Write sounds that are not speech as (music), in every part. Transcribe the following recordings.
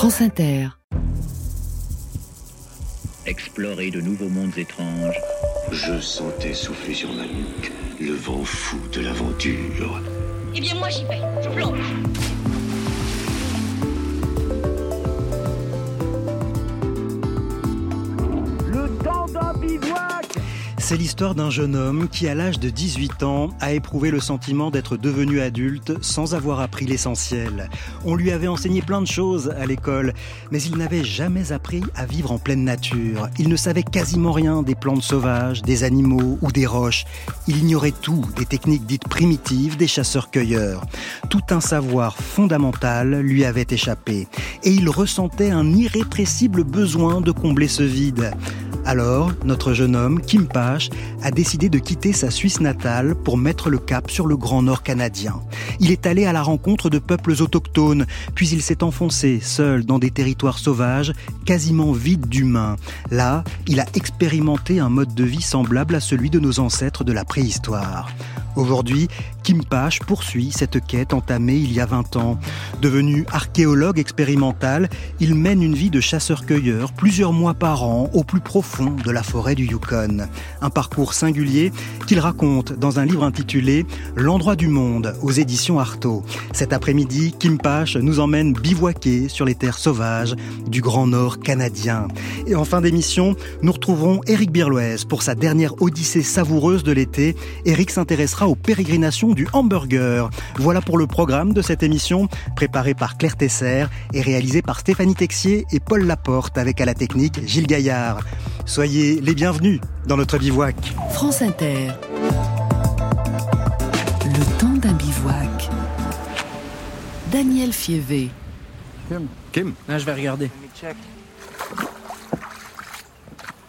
France Inter. Explorer de nouveaux mondes étranges. Je sentais souffler sur ma nuque le vent fou de l'aventure. Eh bien moi j'y vais, je plonge. C'est l'histoire d'un jeune homme qui, à l'âge de 18 ans, a éprouvé le sentiment d'être devenu adulte sans avoir appris l'essentiel. On lui avait enseigné plein de choses à l'école, mais il n'avait jamais appris à vivre en pleine nature. Il ne savait quasiment rien des plantes sauvages, des animaux ou des roches. Il ignorait tout des techniques dites primitives des chasseurs-cueilleurs. Tout un savoir fondamental lui avait échappé, et il ressentait un irrépressible besoin de combler ce vide. Alors, notre jeune homme, Kim A décidé de quitter sa Suisse natale pour mettre le cap sur le Grand Nord canadien. Il est allé à la rencontre de peuples autochtones, puis il s'est enfoncé seul dans des territoires sauvages, quasiment vides d'humains. Là, il a expérimenté un mode de vie semblable à celui de nos ancêtres de la préhistoire. Aujourd'hui, Kim Pache poursuit cette quête entamée il y a 20 ans. Devenu archéologue expérimental, il mène une vie de chasseur-cueilleur plusieurs mois par an au plus profond de la forêt du Yukon. Un parcours singulier qu'il raconte dans un livre intitulé L'endroit du monde aux éditions Artaud. Cet après-midi, Kim Pache nous emmène bivouaquer sur les terres sauvages du Grand Nord canadien. Et en fin d'émission, nous retrouverons Éric Birloès pour sa dernière odyssée savoureuse de l'été. Éric s'intéressera aux pérégrinations du hamburger. Voilà pour le programme de cette émission, préparée par Claire Tesser et réalisée par Stéphanie Texier et Paul Laporte, avec à la technique Gilles Gaillard. Soyez les bienvenus dans notre bivouac. France Inter. Le temps d'un bivouac. Daniel Fievé. Kim Là, je vais regarder.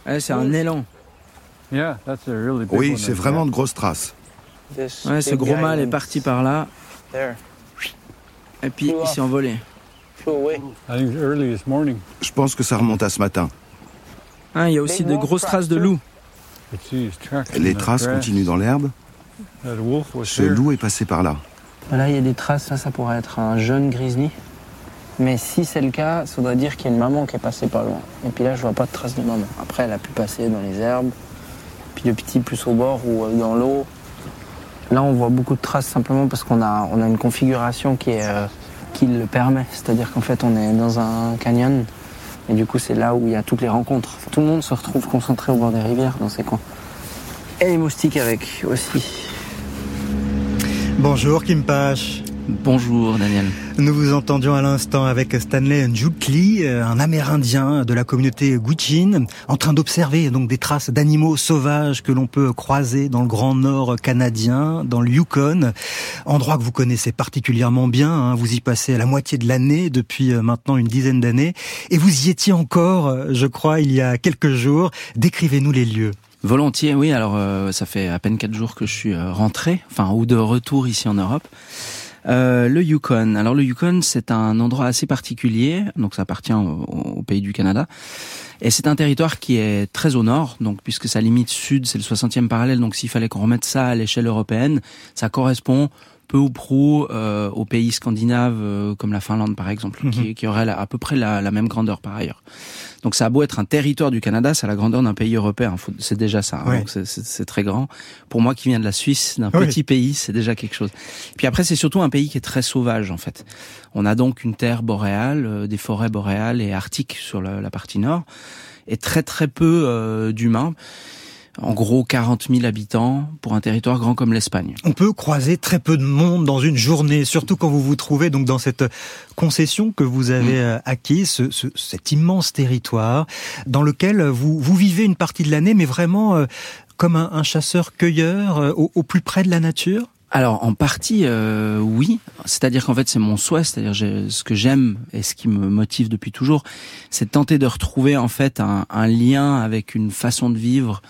Ouais, c'est un élan. Oui, c'est vraiment de grosses traces. Ouais, ce gros mâle est parti par là. Et puis il s'est envolé. Je pense que ça remonte à ce matin. Ah, il y a aussi de grosses traces de loup. Les traces continuent dans l'herbe. Ce loup est passé par là. Là, il y a des traces, ça, ça pourrait être un jeune grizzly. Mais si c'est le cas, ça voudrait dire qu'il y a une maman qui est passée pas loin. Et puis là, je vois pas de traces de maman. Après, elle a pu passer dans les herbes, puis le petit plus au bord ou euh, dans l'eau. Là, on voit beaucoup de traces simplement parce qu'on a, une configuration qui, euh, qui le permet. C'est-à-dire qu'en fait, on est dans un canyon. Et du coup, c'est là où il y a toutes les rencontres. Tout le monde se retrouve concentré au bord des rivières dans ces coins. Et les moustiques avec aussi. Bonjour Kim Pache. Bonjour Daniel. Nous vous entendions à l'instant avec Stanley Njutli, un Amérindien de la communauté Gwich'in, en train d'observer donc des traces d'animaux sauvages que l'on peut croiser dans le Grand Nord canadien, dans le Yukon, endroit que vous connaissez particulièrement bien. Hein. Vous y passez la moitié de l'année depuis euh, maintenant une dizaine d'années, et vous y étiez encore, euh, je crois, il y a quelques jours. Décrivez-nous les lieux. Volontiers, oui. Alors, euh, ça fait à peine quatre jours que je suis euh, rentré, enfin, ou de retour ici en Europe. Euh, le Yukon. Alors le Yukon, c'est un endroit assez particulier, donc ça appartient au, au pays du Canada. Et c'est un territoire qui est très au nord, donc puisque sa limite sud, c'est le 60e parallèle, donc s'il fallait qu'on remette ça à l'échelle européenne, ça correspond peu ou prou euh, aux pays scandinaves euh, comme la Finlande par exemple, Mhm. qui, qui aurait la- à peu près la, la même grandeur par ailleurs. Donc ça a beau être un territoire du Canada, c'est la grandeur d'un pays européen. C'est déjà ça. hein. Donc c'est- très grand. Pour moi qui viens de la Suisse, d'un Oui. petit pays, c'est déjà quelque chose. Puis après, c'est surtout un pays qui est très sauvage en fait. On a donc une terre boréale, euh, des forêts boréales et arctiques sur la, la partie nord, et très très peu euh, d'humains. En gros, 40 000 habitants pour un territoire grand comme l'Espagne. On peut croiser très peu de monde dans une journée, surtout quand vous vous trouvez donc dans cette concession que vous avez euh, acquise, ce- ce- cet immense territoire dans lequel vous, vous vivez une partie de l'année, mais vraiment euh, comme un, un chasseur-cueilleur euh, au, au plus près de la nature? Alors en partie euh, oui, c'est-à-dire qu'en fait c'est mon souhait, c'est-à-dire ce que j'aime et ce qui me motive depuis toujours, c'est de tenter de retrouver en fait un, un lien avec une façon de vivre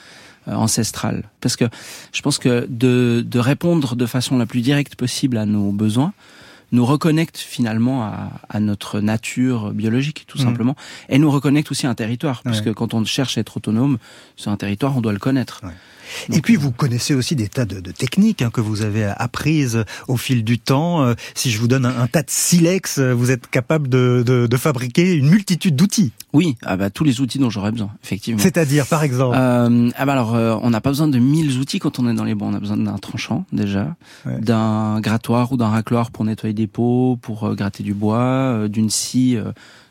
ancestrale. Parce que je pense que de, de répondre de façon la plus directe possible à nos besoins, nous reconnecte finalement à, notre nature biologique, tout mmh. simplement, et nous reconnecte aussi à un territoire, parce que quand on cherche à être autonome sur un territoire, on doit le connaître. Et puis vous connaissez aussi des tas de, techniques hein, que vous avez apprises au fil du temps. Euh, si je vous donne un, tas de silex, euh, vous êtes capable de, fabriquer une multitude d'outils. Oui, ah bah, tous les outils dont j'aurais besoin, effectivement. C'est-à-dire, par exemple euh, ah bah alors, on n'a pas besoin de mille outils quand on est dans les bois. On a besoin d'un tranchant déjà, d'un grattoir ou d'un racloir pour nettoyer des pots, pour gratter du bois, d'une scie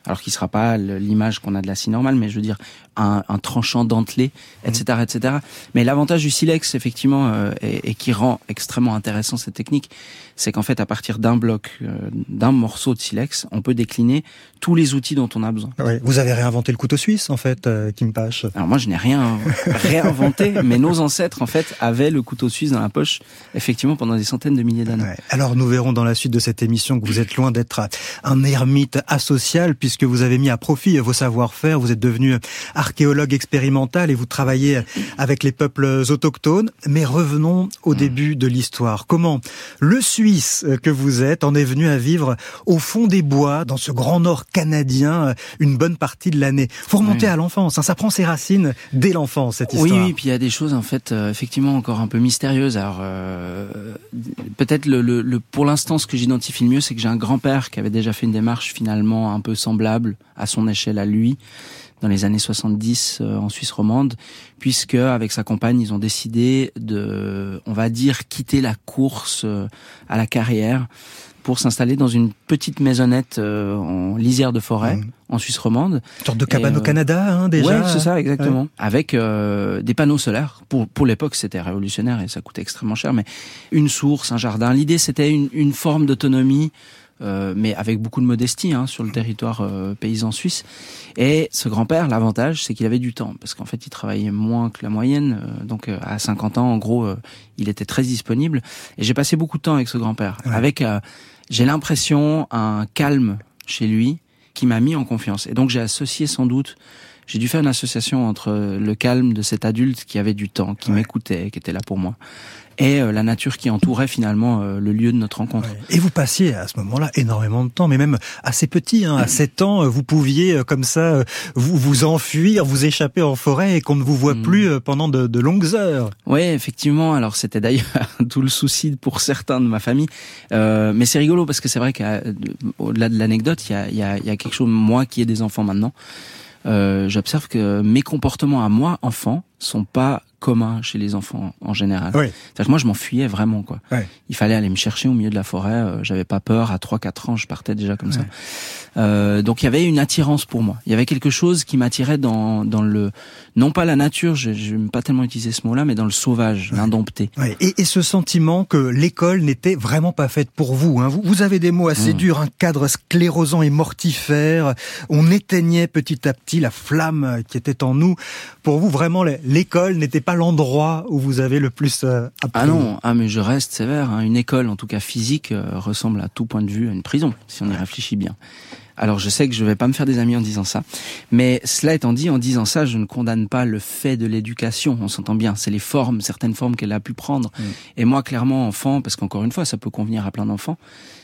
alors qui sera pas l'image qu'on a de la scie normale, mais je veux dire un, tranchant dentelé, etc., mmh. etc. Mais l'avantage du silex, effectivement, euh, et, qui rend extrêmement intéressant cette technique, c'est qu'en fait, à partir d'un bloc, euh, d'un morceau de silex, on peut décliner tous les outils dont on a besoin. Vous avez réinventé le couteau suisse, en fait, euh, Kim Pache. Alors moi, je n'ai rien réinventé, (laughs) mais nos ancêtres, en fait, avaient le couteau suisse dans la poche, effectivement, pendant des centaines de milliers d'années. Alors, nous verrons dans la suite de cette émission que vous êtes loin d'être un ermite asocial, puisque vous avez mis à profit vos savoir-faire, vous êtes devenu archéologue expérimental et vous travaillez avec les peuples autochtones. Mais revenons au hmm. début de l'histoire. Comment le Suisse que vous êtes en est venu à vivre au fond des bois, dans ce grand nord canadien, une bonne partie de l'année? Faut remonter à l'enfance. Hein. ça prend ses racines dès l'enfance, cette histoire. Oui, oui, puis il y a des choses en fait euh, effectivement encore un peu mystérieuses. Alors euh, peut-être le, le, pour l'instant, ce que j'identifie le mieux, c'est que j'ai un grand-père qui avait déjà fait une démarche finalement un peu semblable à son échelle à lui dans les années 70 euh, en Suisse romande, puisque avec sa compagne, ils ont décidé de, on va dire, quitter la course euh, à la carrière pour s'installer dans une petite maisonnette euh, en lisière de forêt mmh. en Suisse romande. Une sorte de cabane au Canada, hein, déjà. Ouais, c'est ça, exactement. Avec des panneaux solaires. Pour pour l'époque, c'était révolutionnaire et ça coûtait extrêmement cher. Mais une source, un jardin. L'idée, c'était une, une forme d'autonomie euh, mais avec beaucoup de modestie hein, sur le territoire euh, paysan suisse. Et ce grand-père, l'avantage, c'est qu'il avait du temps, parce qu'en fait, il travaillait moins que la moyenne. Euh, donc, à 50 ans, en gros, il était très disponible. Et j'ai passé beaucoup de temps avec ce grand-père, avec, j'ai l'impression, un calme chez lui qui m'a mis en confiance. Et donc, j'ai associé sans doute j'ai dû faire une association entre le calme de cet adulte qui avait du temps, qui m'écoutait, qui était là pour moi, et euh, la nature qui entourait finalement euh, le lieu de notre rencontre. Et vous passiez à ce moment-là énormément de temps, mais même assez petit, hein, à 7 ans, vous pouviez comme ça vous, vous enfuir, vous échapper en forêt et qu'on ne vous voit mm. plus pendant de, de longues heures. Oui, effectivement. Alors c'était d'ailleurs (laughs) tout le souci pour certains de ma famille, euh, mais c'est rigolo parce que c'est vrai qu'au-delà de l'anecdote, il y a, y, a, y a quelque chose moi qui ai des enfants maintenant. Euh, j'observe que mes comportements à moi, enfant, sont pas commun chez les enfants en général. Oui. C'est-à-dire que moi, je m'enfuyais vraiment, quoi. Il fallait aller me chercher au milieu de la forêt. Euh, j'avais pas peur. À 3-4 ans, je partais déjà comme ça. Euh, donc, il y avait une attirance pour moi. Il y avait quelque chose qui m'attirait dans, dans le, non pas la nature, je n'aime pas tellement utiliser ce mot-là, mais dans le sauvage, l'indompté. Et, et, ce sentiment que l'école n'était vraiment pas faite pour vous, hein. vous. Vous avez des mots assez mmh. durs, un cadre sclérosant et mortifère. On éteignait petit à petit la flamme qui était en nous. Pour vous, vraiment, l'école n'était pas l'endroit où vous avez le plus euh, appris. Ah non, ah mais je reste sévère. Hein. Une école, en tout cas physique, euh, ressemble à tout point de vue à une prison, si on y réfléchit bien. Alors je sais que je vais pas me faire des amis en disant ça, mais cela étant dit, en disant ça, je ne condamne pas le fait de l'éducation. On s'entend bien, c'est les formes, certaines formes qu'elle a pu prendre. Et moi, clairement, enfant, parce qu'encore une fois, ça peut convenir à plein d'enfants.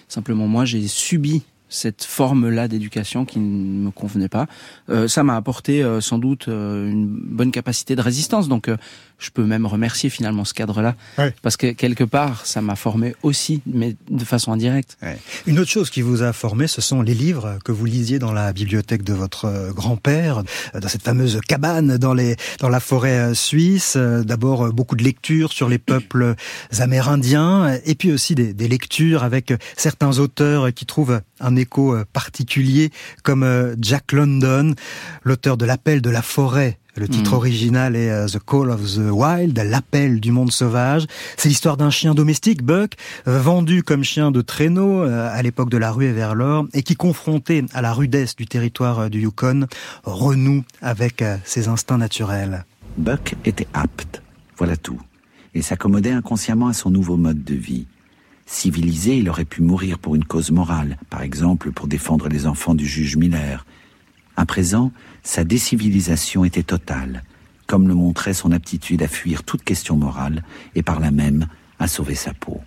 Simplement, moi, j'ai subi cette forme-là d'éducation qui ne me convenait pas. Euh, ça m'a apporté euh, sans doute euh, une bonne capacité de résistance. Donc je peux même remercier finalement ce cadre-là, parce que quelque part, ça m'a formé aussi, mais de façon indirecte. Une autre chose qui vous a formé, ce sont les livres que vous lisiez dans la bibliothèque de votre euh, grand-père, euh, dans cette fameuse cabane dans les dans la forêt euh, suisse. D'abord beaucoup de lectures sur les peuples amérindiens, et puis aussi des, des lectures avec certains auteurs qui trouvent un écho particulier, comme Jack London, l'auteur de l'appel de la forêt le titre hmm. original est euh, The Call of the Wild, l'appel du monde sauvage. C'est l'histoire d'un chien domestique, Buck, euh, vendu comme chien de traîneau euh, à l'époque de la rue vers l'or, et qui, confronté à la rudesse du territoire du Yukon, renoue avec ses instincts naturels. Buck était apte, voilà tout, et s'accommodait inconsciemment à son nouveau mode de vie. Civilisé, il aurait pu mourir pour une cause morale, par exemple pour défendre les enfants du juge Miller. À présent, sa décivilisation était totale, comme le montrait son aptitude à fuir toute question morale et par là même à sauver sa peau.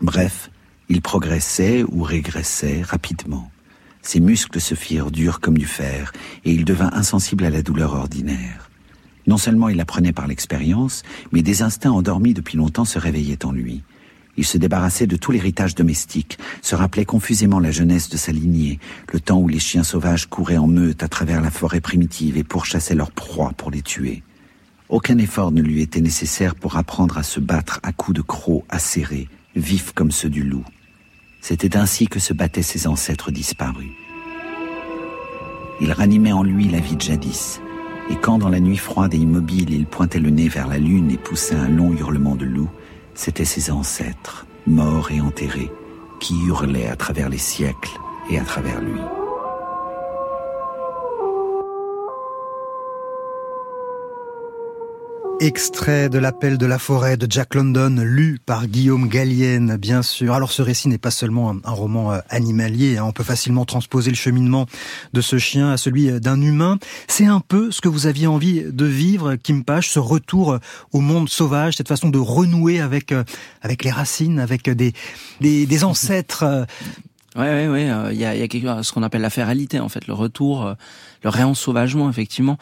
Bref, Il progressait ou régressait rapidement. Ses muscles se firent durs comme du fer, et il devint insensible à la douleur ordinaire. Non seulement il apprenait par l'expérience, mais des instincts endormis depuis longtemps se réveillaient en lui. Il se débarrassait de tout l'héritage domestique, se rappelait confusément la jeunesse de sa lignée, le temps où les chiens sauvages couraient en meute à travers la forêt primitive et pourchassaient leurs proies pour les tuer. Aucun effort ne lui était nécessaire pour apprendre à se battre à coups de crocs acérés, vifs comme ceux du loup. C'était ainsi que se battaient ses ancêtres disparus. Il ranimait en lui la vie de jadis, et quand dans la nuit froide et immobile il pointait le nez vers la lune et poussait un long hurlement de loup, c'étaient ses ancêtres, morts et enterrés, qui hurlaient à travers les siècles et à travers lui. Extrait de l'appel de la forêt de Jack London, lu par Guillaume Gallienne, bien sûr. Alors ce récit n'est pas seulement un, roman euh, animalier, hein. on peut facilement transposer le cheminement de ce chien à celui euh, d'un humain. C'est un peu ce que vous aviez envie de vivre, Kim Page, ce retour euh, au monde sauvage, cette façon de renouer avec avec les racines, avec des des, des ancêtres. Ouais, ouais, ouais. Il y a, y a quelque, ce qu'on appelle la féralité, en fait, le retour, le réensauvagement, effectivement.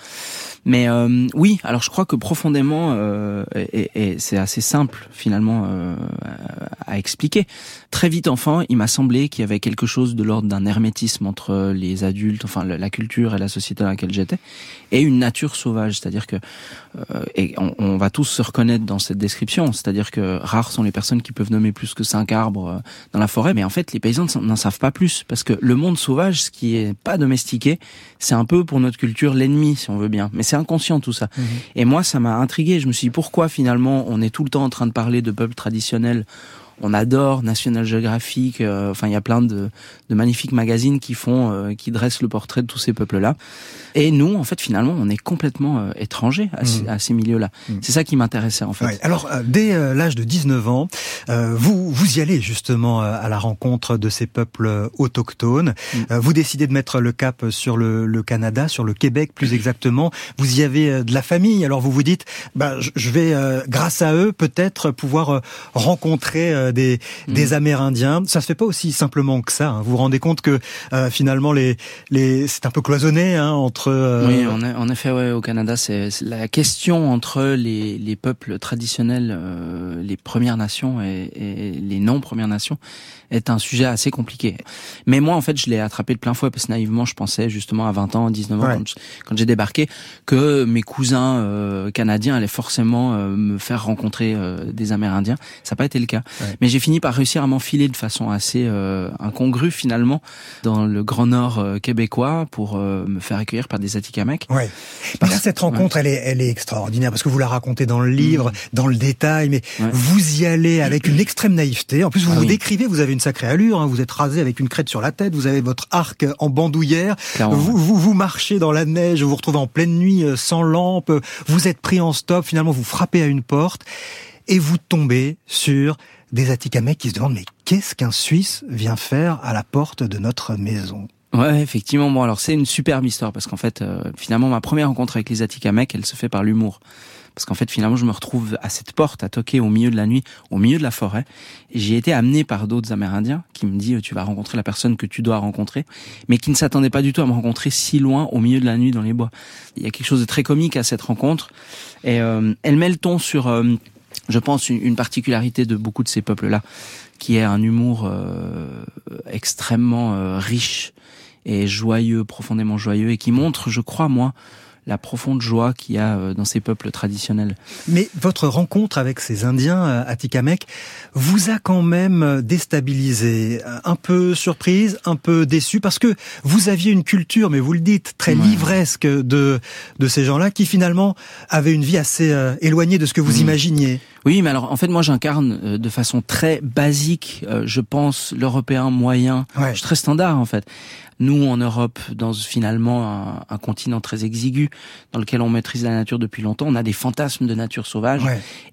Mais euh, oui, alors je crois que profondément, euh, et, et c'est assez simple finalement euh, à expliquer. Très vite enfant, il m'a semblé qu'il y avait quelque chose de l'ordre d'un hermétisme entre les adultes, enfin la culture et la société dans laquelle j'étais, et une nature sauvage. C'est-à-dire que, euh, et on, on, va tous se reconnaître dans cette description, c'est-à-dire que rares sont les personnes qui peuvent nommer plus que cinq arbres euh, dans la forêt, mais en fait les paysans n'en savent pas plus, parce que le monde sauvage, ce qui est pas domestiqué, c'est un peu pour notre culture l'ennemi, si on veut bien. Mais c'est inconscient tout ça. Mhm. Et moi, ça m'a intrigué. Je me suis dit pourquoi finalement on est tout le temps en train de parler de peuples traditionnels on adore National Geographic. Euh, enfin, il y a plein de, de, magnifiques magazines qui font, euh, qui dressent le portrait de tous ces peuples-là. Et nous, en fait, finalement, on est complètement euh, étrangers à, mmh. ces milieux-là. Mmh. C'est ça qui m'intéressait, en fait. Alors, dès l'âge de 19 ans, vous vous y allez justement à la rencontre de ces peuples autochtones. Mmh. vous décidez de mettre le cap sur le, le, Canada, sur le Québec plus exactement. Vous y avez de la famille. Alors, vous vous dites, bah, je vais, grâce à eux, peut-être pouvoir rencontrer euh, des, des mm. Amérindiens. Ça se fait pas aussi simplement que ça. Hein. Vous vous rendez compte que euh, finalement les, les c'est un peu cloisonné hein, entre. Euh, oui, en, en effet, ouais, au Canada, c'est la question entre les, les peuples traditionnels, les Premières Nations et, et les non Premières Nations est un sujet assez compliqué. Mais moi, en fait, je l'ai attrapé de plein fouet parce que naïvement, je pensais justement à 20 ans, 19 ans, quand j'ai débarqué, que mes cousins euh, canadiens allaient forcément euh, me faire rencontrer euh, des Amérindiens. Ça n'a pas été le cas. Mais j'ai fini par réussir à m'enfiler de façon assez incongrue finalement dans le Grand Nord québécois pour me faire accueillir par des Atikamekw. Ouais. Parce... Là, cette rencontre, elle est, elle est extraordinaire parce que vous la racontez dans le livre, mm. dans le détail, mais vous y allez avec une extrême naïveté. En plus, vous ah vous décrivez, vous avez une sacrée allure. Hein. Vous êtes rasé avec une crête sur la tête. Vous avez votre arc en bandoulière. Vous, vous, vous marchez dans la neige. Vous vous retrouvez en pleine nuit euh, sans lampe. Vous êtes pris en stop. Finalement, vous frappez à une porte et vous tombez sur des Atikamekw qui se demandent mais qu'est-ce qu'un Suisse vient faire à la porte de notre maison? Ouais, effectivement. Bon, alors c'est une superbe histoire parce qu'en fait, euh, finalement, ma première rencontre avec les Atikamekw, elle se fait par l'humour parce qu'en fait finalement je me retrouve à cette porte à toquer au milieu de la nuit, au milieu de la forêt. Et j'ai été amené par d'autres Amérindiens qui me disent tu vas rencontrer la personne que tu dois rencontrer, mais qui ne s'attendaient pas du tout à me rencontrer si loin au milieu de la nuit dans les bois. Il y a quelque chose de très comique à cette rencontre et euh, elle met le ton sur, euh, je pense, une, particularité de beaucoup de ces peuples-là, qui est un humour euh, extrêmement riche et joyeux, profondément joyeux, et qui montre, je crois moi, la profonde joie qu'il y a euh, dans ces peuples traditionnels. Mais votre rencontre avec ces Indiens euh, Atikamek vous a quand même euh, déstabilisé, un peu surprise, un peu déçu, parce que vous aviez une culture, mais vous le dites, très livresque de, de ces gens-là, qui finalement avaient une vie assez éloignée de ce que vous mmh. imaginiez. Oui, mais alors en fait moi j'incarne de façon très basique, je pense, l'européen moyen. Je suis très standard en fait. Nous, en Europe, dans finalement un, continent très exigu, dans lequel on maîtrise la nature depuis longtemps, on a des fantasmes de nature sauvage.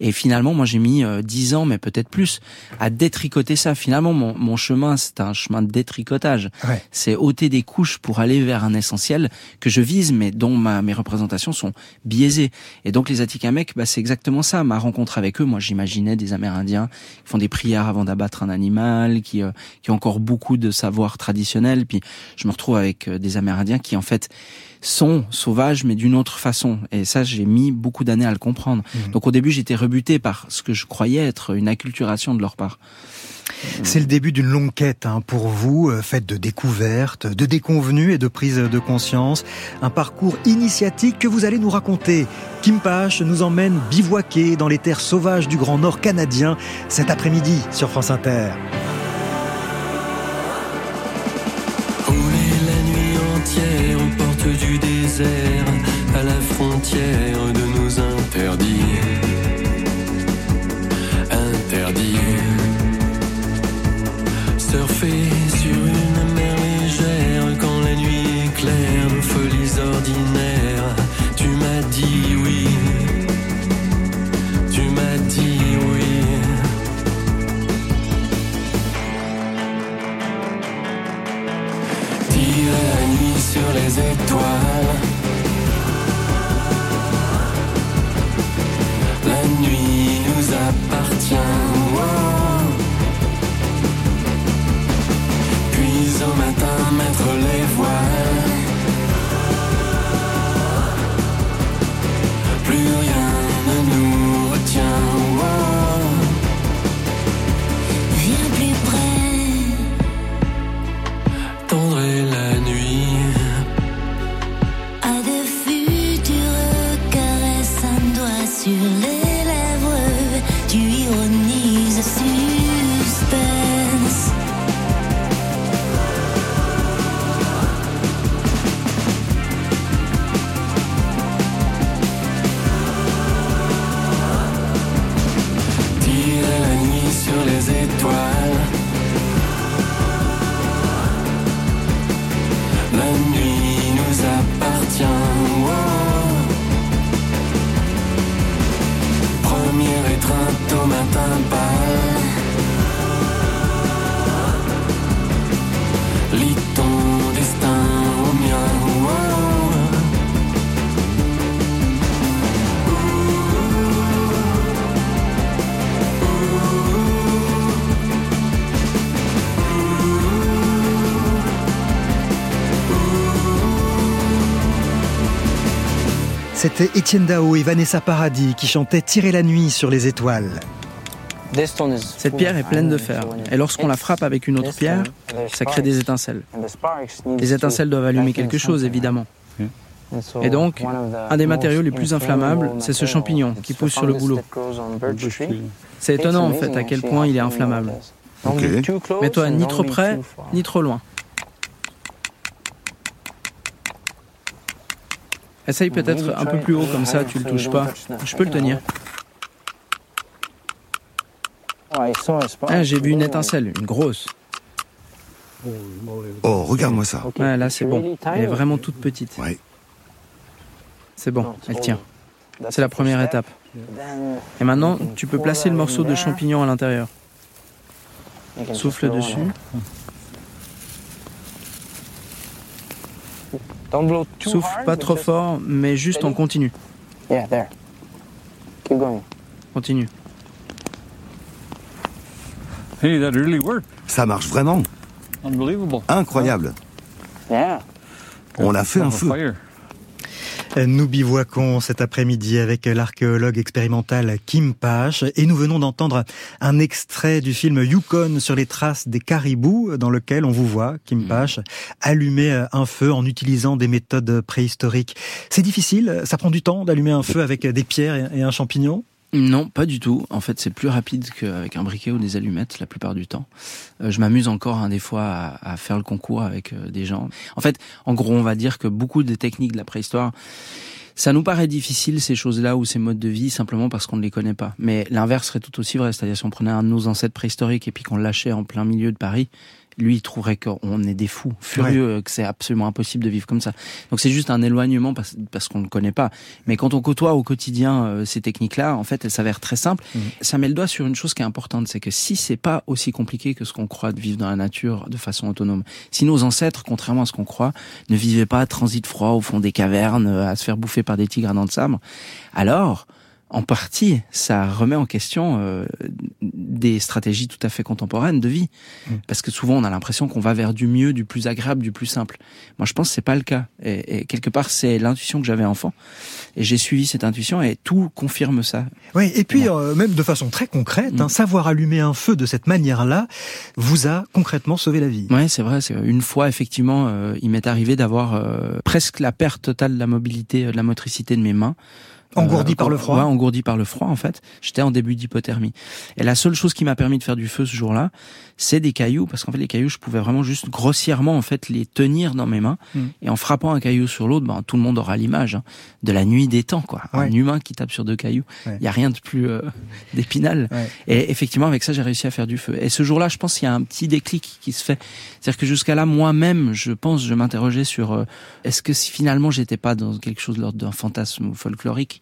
Et finalement, moi, j'ai mis euh, dix ans, mais peut-être plus, à détricoter ça. Finalement, mon, mon chemin, c'est un chemin de détricotage. C'est ôter des couches pour aller vers un essentiel que je vise, mais dont ma, mes représentations sont biaisées. Et donc, les Atikamekw, bah, c'est exactement ça. Ma rencontre avec eux, Moi, j'imaginais des Amérindiens qui font des prières avant d'abattre un animal, qui, euh, qui ont encore beaucoup de savoir traditionnel. Puis je me retrouve avec euh, des Amérindiens qui, en fait, sont sauvages, mais d'une autre façon. Et ça, j'ai mis beaucoup d'années à le comprendre. Mmh. Donc au début, j'étais rebuté par ce que je croyais être une acculturation de leur part. C'est le début d'une longue quête hein, pour vous, euh, faite de découvertes, de déconvenues et de prise de conscience. Un parcours initiatique que vous allez nous raconter. Kim Pache nous emmène bivouaquer dans les terres sauvages du Grand Nord canadien cet après-midi sur France Inter. À la frontière de nos interdits. C'était Étienne Dao et Vanessa Paradis qui chantaient Tirer la nuit sur les étoiles. Cette pierre est pleine de fer, et lorsqu'on la frappe avec une autre pierre, ça crée des étincelles. Les étincelles doivent allumer quelque chose, évidemment. Et donc, un des matériaux les plus inflammables, c'est ce champignon qui pousse sur le boulot. C'est étonnant en fait à quel point il est inflammable. Ok. Mais toi, ni trop près, ni trop loin. Essaye peut-être un peu plus haut comme ça, tu le touches pas. Je peux le tenir. Ah, J'ai vu une étincelle, une grosse. Oh, regarde-moi ça. Ouais, là c'est bon. Elle est vraiment toute petite. Ouais. C'est bon, elle tient. C'est la première étape. Et maintenant, tu peux placer le morceau de champignon à l'intérieur. Souffle dessus. Souffle pas trop fort, mais juste en continu. Continue. Hey, that really worked. Ça marche vraiment. Unbelievable. Incroyable. On a fait un feu. Nous bivouaquons cet après-midi avec l'archéologue expérimental Kim Pache et nous venons d'entendre un extrait du film Yukon sur les traces des caribous dans lequel on vous voit, Kim Pache, allumer un feu en utilisant des méthodes préhistoriques. C'est difficile, ça prend du temps d'allumer un feu avec des pierres et un champignon? Non, pas du tout. En fait, c'est plus rapide qu'avec un briquet ou des allumettes la plupart du temps. Euh, je m'amuse encore hein, des fois à, à, faire le concours avec euh, des gens. En fait, en gros, on va dire que beaucoup des techniques de la préhistoire, ça nous paraît difficile ces choses-là ou ces modes de vie simplement parce qu'on ne les connaît pas. Mais l'inverse serait tout aussi vrai. C'est-à-dire si on prenait un de nos ancêtres préhistoriques et puis qu'on lâchait en plein milieu de Paris, lui, il trouverait qu'on est des fous, furieux, ouais. que c'est absolument impossible de vivre comme ça. Donc c'est juste un éloignement parce, parce qu'on ne connaît pas. Mais quand on côtoie au quotidien euh, ces techniques-là, en fait, elles s'avèrent très simples. Mmh. Ça met le doigt sur une chose qui est importante, c'est que si c'est pas aussi compliqué que ce qu'on croit de vivre dans la nature de façon autonome, si nos ancêtres, contrairement à ce qu'on croit, ne vivaient pas à transit froid au fond des cavernes, à se faire bouffer par des tigres à dents de sabre, alors en partie, ça remet en question euh, des stratégies tout à fait contemporaines de vie. Mm. Parce que souvent, on a l'impression qu'on va vers du mieux, du plus agréable, du plus simple. Moi, je pense que c'est pas le cas. Et, quelque part, c'est l'intuition que j'avais enfant. Et j'ai suivi cette intuition et tout confirme ça. Oui, et puis, euh, même de façon très concrète, hein, mm. savoir allumer un feu de cette manière-là vous a concrètement sauvé la vie. Oui, c'est vrai. Une fois, effectivement, euh, il m'est arrivé d'avoir presque la perte totale de la mobilité, de la motricité de mes mains. Engourdi par le froid. Ouais, engourdi par le froid en fait. J'étais en début d'hypothermie. Et la seule chose qui m'a permis de faire du feu ce jour-là, c'est des cailloux parce qu'en fait les cailloux, je pouvais vraiment juste grossièrement en fait les tenir dans mes mains hmm. et en frappant un caillou sur l'autre, ben tout le monde aura l'image hein, de la nuit des temps quoi. Un humain qui tape sur deux cailloux. Il y a rien de plus euh, (laughs) d'épinal. Et effectivement avec ça j'ai réussi à faire du feu. Et ce jour-là, je pense qu'il y a un petit déclic qui se fait. C'est-à-dire que jusqu'à là moi-même, je pense, je m'interrogeais sur euh, est-ce que si finalement j'étais pas dans quelque chose d'un fantasme folklorique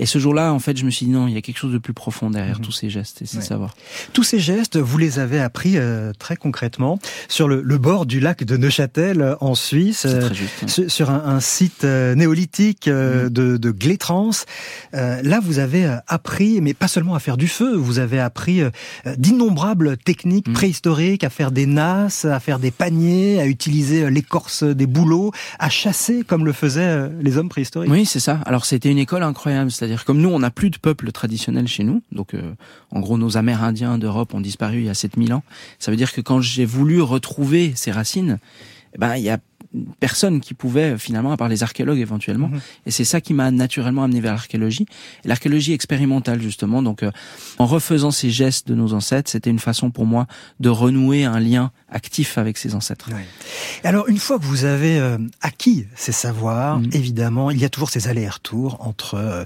et ce jour-là, en fait, je me suis dit non, il y a quelque chose de plus profond derrière mhm. tous ces gestes, et c'est savoir. Tous ces gestes, vous les avez appris euh, très concrètement sur le, le, bord du lac de Neuchâtel euh, en Suisse, euh, sur un, un, site néolithique mhm. de, de Glétrance. là, vous avez appris, mais pas seulement à faire du feu, vous avez appris d'innombrables techniques mhm. préhistoriques, à faire des nasses, à faire des paniers, à utiliser l'écorce des bouleaux, à chasser comme le faisaient les hommes préhistoriques. Oui, c'est ça. Alors c'était une école incroyable c'est-à-dire comme nous, on n'a plus de peuple traditionnel chez nous, donc euh, en gros nos Amérindiens d'Europe ont disparu il y a 7000 ans. Ça veut dire que quand j'ai voulu retrouver ces racines, eh ben il y a personne qui pouvait finalement, à part les archéologues éventuellement. Mhm. Et c'est ça qui m'a naturellement amené vers l'archéologie. L'archéologie expérimentale justement. Donc, euh, en refaisant ces gestes de nos ancêtres, c'était une façon pour moi de renouer un lien actif avec ses ancêtres. Alors, une fois que vous avez euh, acquis ces savoirs, mhm. évidemment, il y a toujours ces allers-retours entre euh,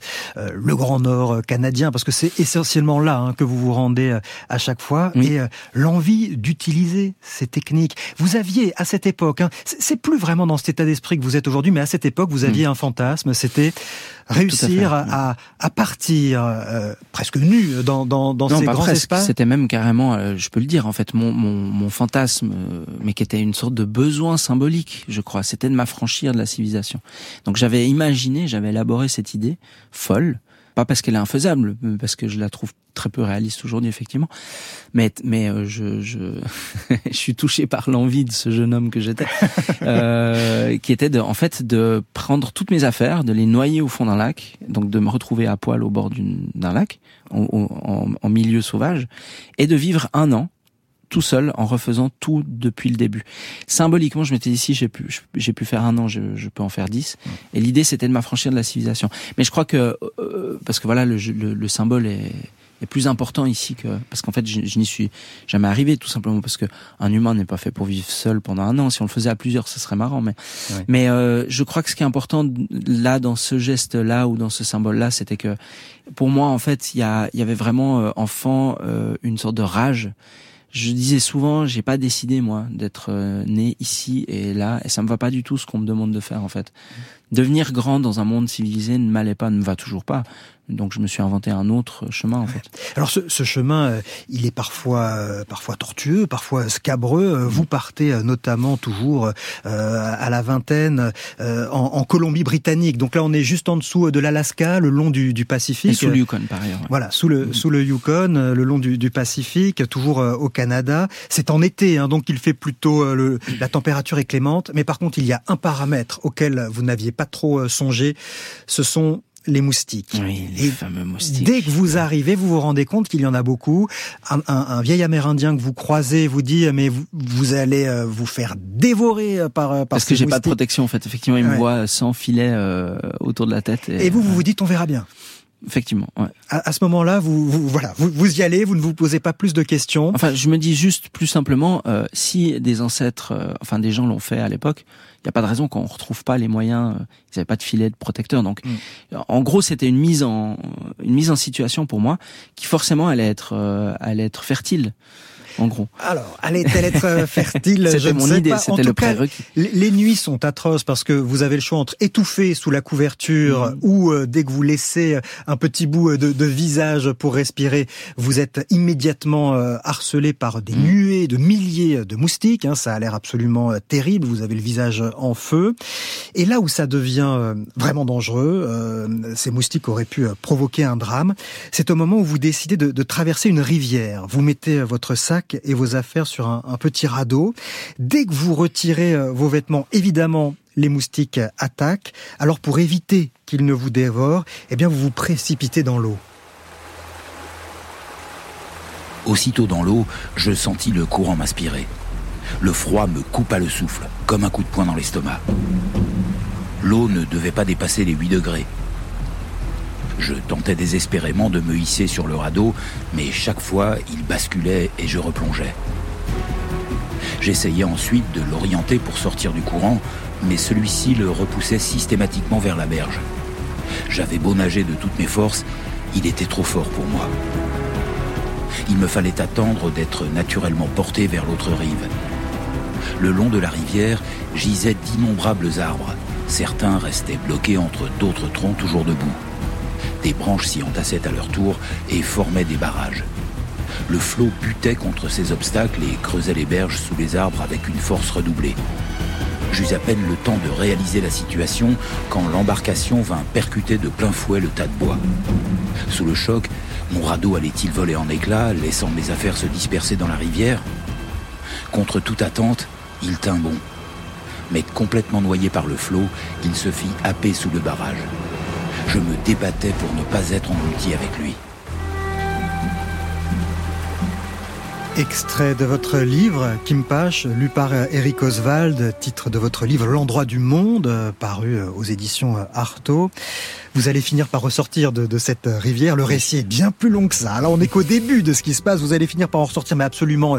le Grand Nord canadien, parce que c'est essentiellement là hein, que vous vous rendez à chaque fois, et l'envie d'utiliser ces techniques. Vous aviez à cette époque, hein, c'est plus vraiment dans cet état d'esprit que vous êtes aujourd'hui, mais à cette époque, vous aviez hmm. un fantasme, c'était réussir à, à, partir euh, presque nu dans, dans, dans ces grands espaces. C'était même carrément, euh, je peux le dire, en fait, mon, mon, mon fantasme, euh, mais qui était une sorte de besoin symbolique, je crois, c'était de m'affranchir de la civilisation. Donc j'avais imaginé, j'avais élaboré cette idée folle, pas parce qu'elle est infaisable, parce que je la trouve très peu réaliste aujourd'hui effectivement. Mais mais euh, je je, (laughs) je suis touché par l'envie de ce jeune homme que j'étais, (laughs) euh, qui était de en fait de prendre toutes mes affaires, de les noyer au fond d'un lac, donc de me retrouver à poil au bord d'un lac, en, en, milieu sauvage, et de vivre un an tout seul en refaisant tout depuis le début. Symboliquement, je m'étais dit si j'ai pu, j'ai pu faire un an, je, je peux en faire dix. Et l'idée, c'était de m'affranchir de la civilisation. Mais je crois que euh, parce que voilà, le, le, le symbole est, est, plus important ici que parce qu'en fait, je, je n'y suis jamais arrivé tout simplement parce que un humain n'est pas fait pour vivre seul pendant un an. Si on le faisait à plusieurs, ce serait marrant. Mais mais euh, je crois que ce qui est important là dans ce geste là ou dans ce symbole là, c'était que pour moi, en fait, il y, a, il y avait vraiment euh, enfant euh, une sorte de rage je disais souvent, j'ai pas décidé moi d'être euh, né ici et là, et ça me va pas du tout ce qu'on me demande de faire en fait. Devenir grand dans un monde civilisé ne m'allait pas, ne me va toujours pas. Donc je me suis inventé un autre chemin en fait. Alors ce, ce chemin, euh, il est parfois euh, parfois tortueux, parfois scabreux. Euh, vous partez notamment toujours à la vingtaine en, en Colombie-Britannique. Donc là, on est juste en dessous de l'Alaska, le long du, du Pacifique. Et sous le Yukon par ailleurs. Voilà, sous le sous le Yukon, le long du, du Pacifique, toujours au Canada. C'est en été, hein, donc il fait plutôt le, la température est clémente. Mais par contre, il y a un paramètre auquel vous n'aviez pas trop songé. Ce sont les moustiques. Oui, les fameux moustiques. Dès que vous arrivez, vous vous rendez compte qu'il y en a beaucoup. Un, un, vieil Amérindien que vous croisez vous dit mais vous, vous allez euh, vous faire dévorer euh, par, euh, par parce que j'ai pas de protection en fait. Effectivement, il me voit sans filet euh, autour de la tête. Et, et vous, vous vous dites on verra bien. Effectivement. Ouais. À, à, ce moment-là, vous, vous voilà, vous, vous, y allez, vous ne vous posez pas plus de questions. Enfin, je me dis juste plus simplement, euh, si des ancêtres, euh, enfin des gens l'ont fait à l'époque, il n'y a pas de raison qu'on retrouve pas les moyens. Euh, ils n'avaient pas de filet de protecteur, donc mm. en gros, c'était une mise en une mise en situation pour moi qui forcément allait être euh, allait être fertile en gros. Alors, allait-elle être euh, fertile (laughs) C'était mon idée, c'était le prérequis. Les nuits sont atroces parce que vous avez le choix entre étouffer sous la couverture mm. ou euh, dès que vous laissez euh, un petit bout de, de, visage pour respirer, vous êtes immédiatement harcelé par des mm. nuées de milliers de moustiques. Hein, ça a l'air absolument terrible. Vous avez le visage en feu. Et là où ça devient vraiment dangereux, ces moustiques auraient pu provoquer un drame, c'est au moment où vous décidez de, traverser une rivière. Vous mettez votre sac et vos affaires sur un, petit radeau. Dès que vous retirez vos vêtements, évidemment, les moustiques attaquent. Alors pour éviter qu'ils ne vous dévorent, eh bien vous vous précipitez dans l'eau. Aussitôt dans l'eau, je sentis le courant m'aspirer. Le froid me coupa le souffle, comme un coup de poing dans l'estomac. L'eau ne devait pas dépasser les 8 degrés. Je tentais désespérément de me hisser sur le radeau, mais chaque fois, il basculait et je replongeais. J'essayais ensuite de l'orienter pour sortir du courant, mais celui-ci le repoussait systématiquement vers la berge. J'avais beau nager de toutes mes forces, il était trop fort pour moi. Il me fallait attendre d'être naturellement porté vers l'autre rive. Le long de la rivière gisaient d'innombrables arbres. Certains restaient bloqués entre d'autres troncs toujours debout. Des branches s'y entassaient à leur tour et formaient des barrages. Le flot butait contre ces obstacles et creusait les berges sous les arbres avec une force redoublée. J'eus à peine le temps de réaliser la situation quand l'embarcation vint percuter de plein fouet le tas de bois. Sous le choc, mon radeau allait-il voler en éclats, laissant mes affaires se disperser dans la rivière? Contre toute attente, il tint bon. Mais complètement noyé par le flot, il se fit happer sous le barrage. Je me débattais pour ne pas être englouti avec lui. Extrait de votre livre, Kim Pache, lu par Eric Oswald, titre de votre livre L'endroit du monde, paru aux éditions Artaud. Vous allez finir par ressortir de, cette rivière. Le récit est bien plus long que ça. Alors on n'est qu'au début de ce qui se passe. Vous allez finir par en ressortir, mais absolument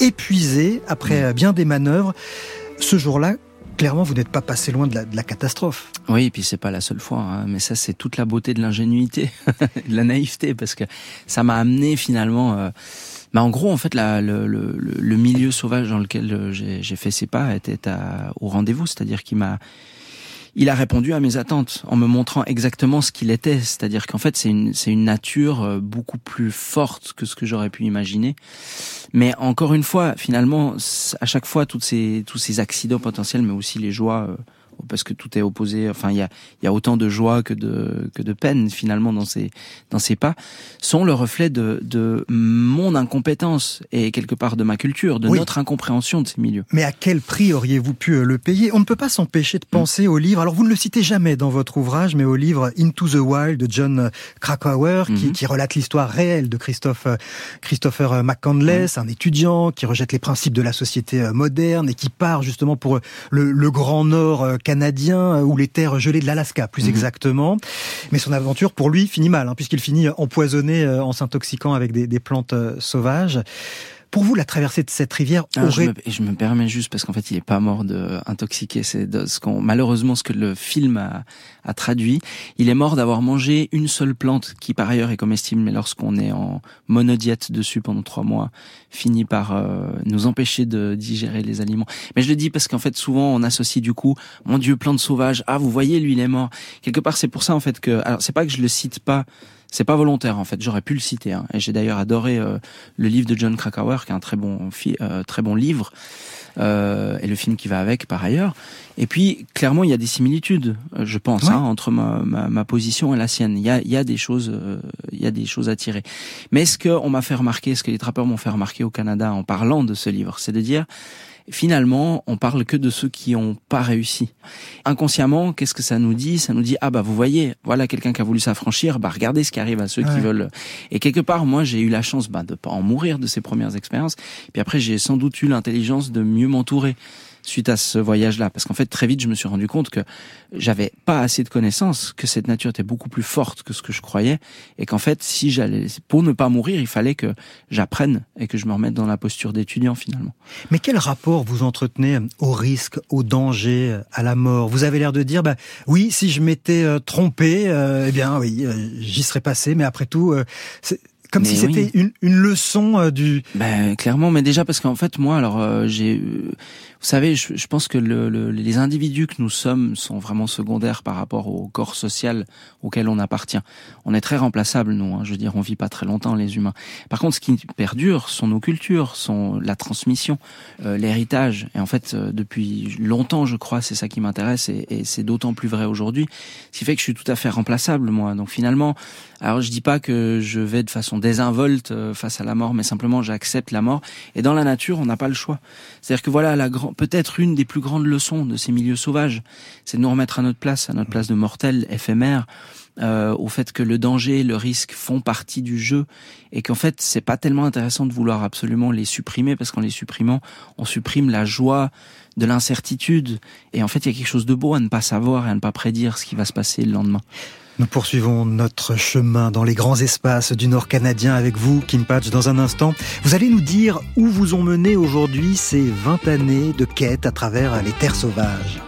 épuisé après bien des manœuvres. Ce jour-là, clairement, vous n'êtes pas passé loin de la, catastrophe. Oui, et puis c'est pas la seule fois, hein. mais ça c'est toute la beauté de l'ingénuité, (laughs) de la naïveté, parce que ça m'a amené finalement. Euh, bah en gros, en fait, la, le, le, le, milieu sauvage dans lequel euh, j'ai fait ses pas était à, au rendez-vous, c'est-à-dire qu'il m'a il a répondu à mes attentes en me montrant exactement ce qu'il était, c'est-à-dire qu'en fait c'est une c'est une nature euh, beaucoup plus forte que ce que j'aurais pu imaginer. Mais encore une fois, finalement, à chaque fois toutes ces tous ces accidents potentiels, mais aussi les joies euh, parce que tout est opposé. Enfin, il y a, y a autant de joie que de que de peine finalement dans ces dans ces pas sont le reflet de de mon incompétence et quelque part de ma culture, de notre incompréhension de ces milieux. Mais à quel prix auriez-vous pu euh, le payer? On ne peut pas s'empêcher de penser au livre. Alors vous ne le citez jamais dans votre ouvrage, mais au livre Into the Wild de John Krakauer, qui, mhm. qui relate l'histoire réelle de Christophe Christopher McCandless, un étudiant qui rejette les principes de la société euh, moderne et qui part justement pour le, le grand Nord euh, canadien euh, ou les terres gelées de l'Alaska, plus mhm. exactement. Mais son aventure, pour lui, finit mal, hein, puisqu'il finit empoisonné euh, en s'intoxiquant avec des, des plantes euh, sauvages. Pour vous, la traversée de cette rivière aurait... je, me, je, me, permets juste parce qu'en fait, il est pas mort de intoxiqué. C'est ce qu'on malheureusement ce que le film a, a traduit. Il est mort d'avoir mangé une seule plante qui par ailleurs est comestible, mais lorsqu'on est en monodiète dessus pendant trois mois, finit par euh, nous empêcher de digérer les aliments. Mais je le dis parce qu'en fait, souvent, on associe du coup, mon Dieu, plante sauvage. Ah, vous voyez, lui, il est mort. Quelque part, c'est pour ça en fait que, alors c'est pas que je le cite pas c'est pas volontaire en fait. J'aurais pu le citer. Hein. Et j'ai d'ailleurs adoré euh, le livre de John Krakauer, qui est un très bon, euh, très bon livre, euh, et le film qui va avec par ailleurs. Et puis clairement, il y a des similitudes, euh, je pense, hein, entre ma, ma, ma, position et la sienne. Il y a, il y a des choses, il y a des choses à tirer. Mais ce qu'on m'a fait remarquer, ce que les trappeurs m'ont fait remarquer au Canada en parlant de ce livre, c'est de dire finalement, on parle que de ceux qui n'ont pas réussi. Inconsciemment, qu'est-ce que ça nous dit? Ça nous dit ah bah vous voyez, voilà quelqu'un qui a voulu s'affranchir, bah regardez ce qui arrive à ceux qui veulent. Et quelque part, moi, j'ai eu la chance bah, de pas en mourir de ces premières expériences. Puis après, j'ai sans doute eu l'intelligence de mieux m'entourer suite à ce voyage-là. Parce qu'en fait, très vite, je me suis rendu compte que j'avais pas assez de connaissances, que cette nature était beaucoup plus forte que ce que je croyais, et qu'en fait, si j'allais, pour ne pas mourir, il fallait que j'apprenne et que je me remette dans la posture d'étudiant finalement. Mais quel rapport vous entretenez au risque, au danger, à la mort? Vous avez l'air de dire, bah oui, si je m'étais euh, trompé, euh, eh bien oui, euh, j'y serais passé, mais après tout, Comme si c'était une, une, leçon euh, du. Ben clairement, mais déjà parce qu'en fait moi, alors euh, j'ai, vous savez, je, je pense que le, le, les individus que nous sommes sont vraiment secondaires par rapport au corps social auquel on appartient. On est très remplaçables nous. Hein, je veux dire, on vit pas très longtemps les humains. Par contre, ce qui perdure sont nos cultures, sont la transmission, euh, l'héritage. Et en fait, depuis longtemps, je crois, c'est ça qui m'intéresse et, et c'est d'autant plus vrai aujourd'hui. Ce qui fait que je suis tout à fait remplaçable moi. Donc finalement, alors je dis pas que je vais de façon désinvolte euh, face à la mort, mais simplement j'accepte la mort. Et dans la nature, on n'a pas le choix. C'est-à-dire que voilà, la peut-être une des plus grandes leçons de ces milieux sauvages, c'est de nous remettre à notre place, à notre place de mortels éphémères. Euh, au fait que le danger, le risque font partie du jeu et qu'en fait c'est pas tellement intéressant de vouloir absolument les supprimer parce qu'en les supprimant on supprime la joie de l'incertitude et en fait il y a quelque chose de beau à ne pas savoir et à ne pas prédire ce qui va se passer le lendemain. Nous poursuivons notre chemin dans les grands espaces du Nord canadien avec vous, Kim Patch, dans un instant. Vous allez nous dire où vous ont mené aujourd'hui ces 20 années de quête à travers les terres sauvages.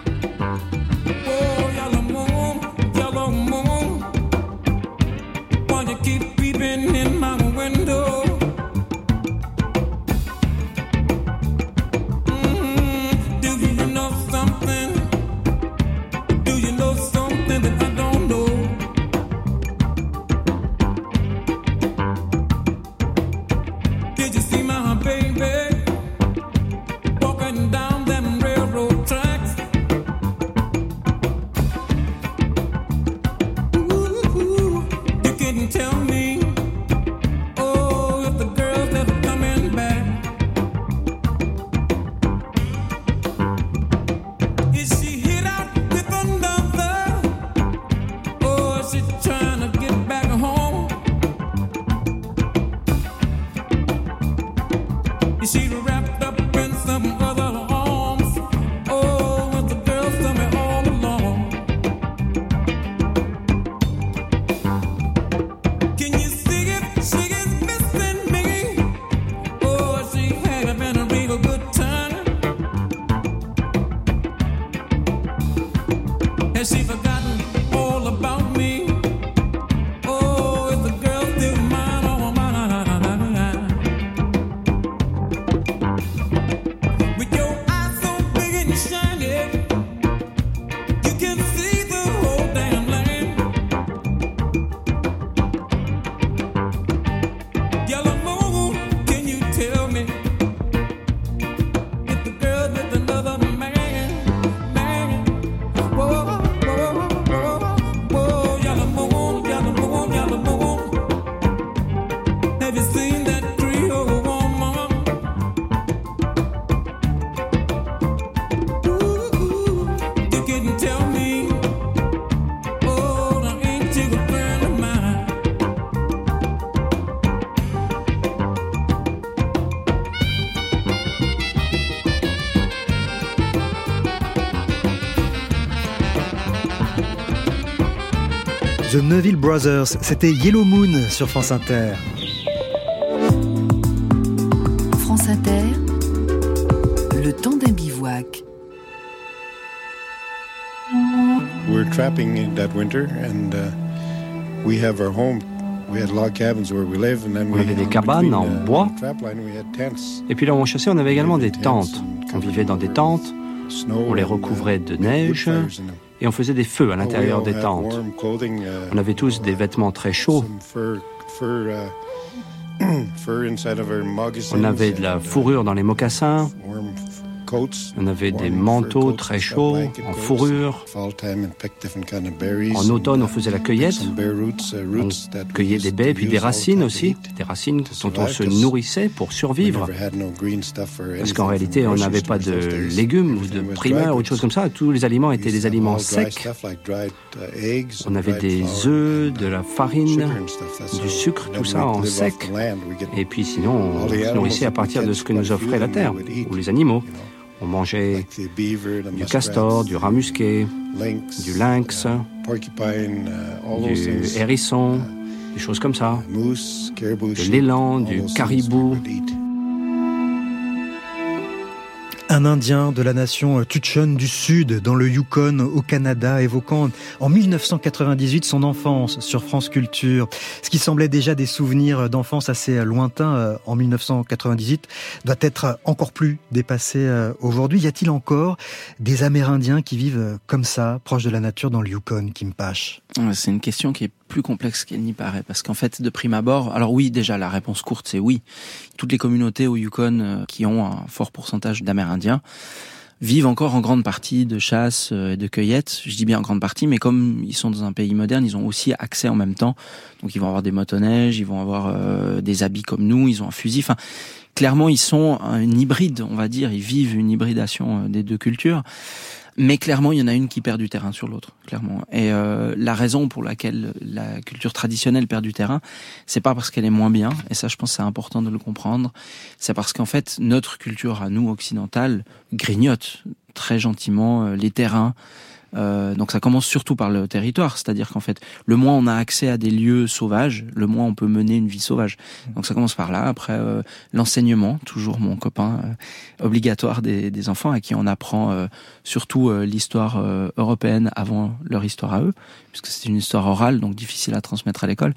Neville Brothers, c'était Yellow Moon sur France Inter. France Inter, le temps d'un bivouac. We're trapping in that winter and uh, we have our home on avait des cabanes en uh, bois. Et puis là où on chassait, on avait également des tentes. On vivait dans des tentes. On les recouvrait de neige et on faisait des feux à l'intérieur des tentes. Uh, on avait tous des vêtements très chauds. Uh, (clears throat) on avait de la fourrure dans les mocassins. On avait des manteaux très chauds en fourrure. En automne, on faisait la cueillette. On cueillait des baies puis des racines aussi, des racines dont on se nourrissait pour survivre. Parce qu'en réalité, on n'avait pas de légumes ou de primeurs ou de choses comme ça. Tous les aliments étaient des aliments secs. On avait des œufs, de la farine, du sucre, tout ça en sec. Et puis sinon, on se nourrissait à partir de ce que nous offrait la terre ou les animaux. On mangeait du castor, du rat musqué, du lynx, uh, du hérisson, uh, des choses comme ça, de l'élan, du caribou. Un Indien de la nation Tucson du Sud, dans le Yukon, au Canada, évoquant en 1998 son enfance sur France Culture. Ce qui semblait déjà des souvenirs d'enfance assez lointains euh, en 1998 doit être encore plus dépassé euh, aujourd'hui. Y a-t-il encore des Amérindiens qui vivent comme ça, proches de la nature dans le Yukon, Kim Pache? C'est une question qui est plus complexe qu'elle n'y paraît, parce qu'en fait, de prime abord, alors oui, déjà, la réponse courte, c'est oui. Toutes les communautés au Yukon euh, qui ont un fort pourcentage d'Amérindiens vivent encore en grande partie de chasse euh, et de cueillette. Je dis bien en grande partie, mais comme ils sont dans un pays moderne, ils ont aussi accès en même temps. Donc ils vont avoir des motoneiges, ils vont avoir euh, des habits comme nous, ils ont un fusil. Enfin, clairement, ils sont un hybride, on va dire. Ils vivent une hybridation des deux cultures. Mais clairement, il y en a une qui perd du terrain sur l'autre, clairement. Et euh, la raison pour laquelle la culture traditionnelle perd du terrain, c'est pas parce qu'elle est moins bien, et ça, je pense, c'est important de le comprendre. C'est parce qu'en fait, notre culture à nous occidentale grignote très gentiment euh, les terrains euh, donc ça commence surtout par le territoire, c'est-à-dire qu'en fait, le moins on a accès à des lieux sauvages, le moins on peut mener une vie sauvage. Donc ça commence par là. Après euh, l'enseignement, toujours mon copain euh, obligatoire des, des, enfants à qui on apprend surtout l'histoire européenne avant leur histoire à eux, puisque c'est une histoire orale, donc difficile à transmettre à l'école,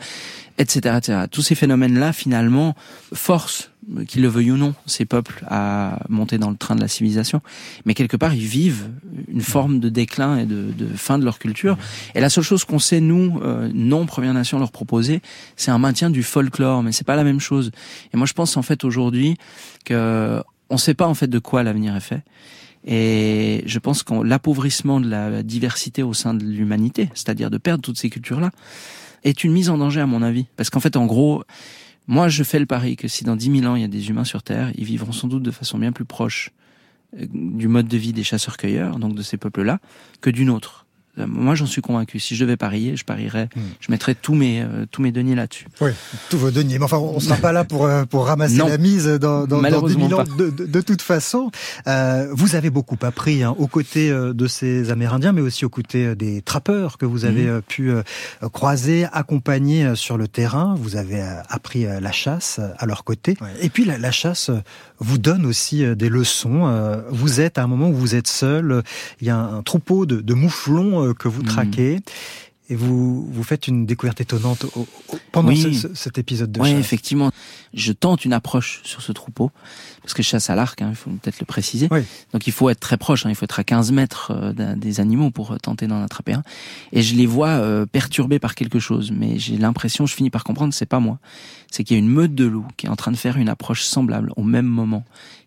etc., etc. Tous ces phénomènes-là, finalement, forcent qu'ils le veuillent ou non, ces peuples à monter dans le train de la civilisation. Mais quelque part, ils vivent une forme de déclin et de, fin de leur culture. Et la seule chose qu'on sait, nous, euh, non Première Nation, leur proposer, c'est un maintien du folklore. Mais c'est pas la même chose. Et moi, je pense en fait aujourd'hui que on sait pas en fait de quoi l'avenir est fait. Et je pense que l'appauvrissement de la diversité au sein de l'humanité, c'est-à-dire de perdre toutes ces cultures-là, est une mise en danger à mon avis. Parce qu'en fait, en gros, moi, je fais le pari que si dans 10 000 ans, il y a des humains sur Terre, ils vivront sans doute de façon bien plus proche du mode de vie des chasseurs-cueilleurs, donc de ces peuples-là, que d'une autre. Euh, moi, j'en suis convaincu. Si je devais parier, je parierais, hmm. je mettrais tous mes euh, tous mes deniers là-dessus. Oui, tous vos deniers. Mais enfin, on ne sera pas là pour euh, pour ramasser la mise dans dans, dans 10 000 ans. De, de, de, toute façon, euh, vous avez beaucoup appris hein, aux côtés de ces Amérindiens, mais aussi aux côtés des trappeurs que vous avez hmm. pu croiser, accompagner sur le terrain. Vous avez appris la chasse à leur côté. Et puis la, la, chasse vous donne aussi des leçons. Vous êtes à un moment où vous êtes seul. Il y a un, troupeau de, de mouflons que vous traquez. Mm. Et vous, vous faites une découverte étonnante pendant cet épisode de oui, effectivement. Je tente une approche sur ce troupeau, parce que je chasse à l'arc, hein, il faut peut-être le préciser. Donc il faut être très proche, hein, il faut être à 15 mètres euh, des animaux pour tenter d'en attraper un. Et je les vois euh, perturbés par quelque chose, mais j'ai l'impression, je finis par comprendre, c'est pas moi. C'est qu'il y a une meute de loups qui est en train de faire une approche semblable au même moment,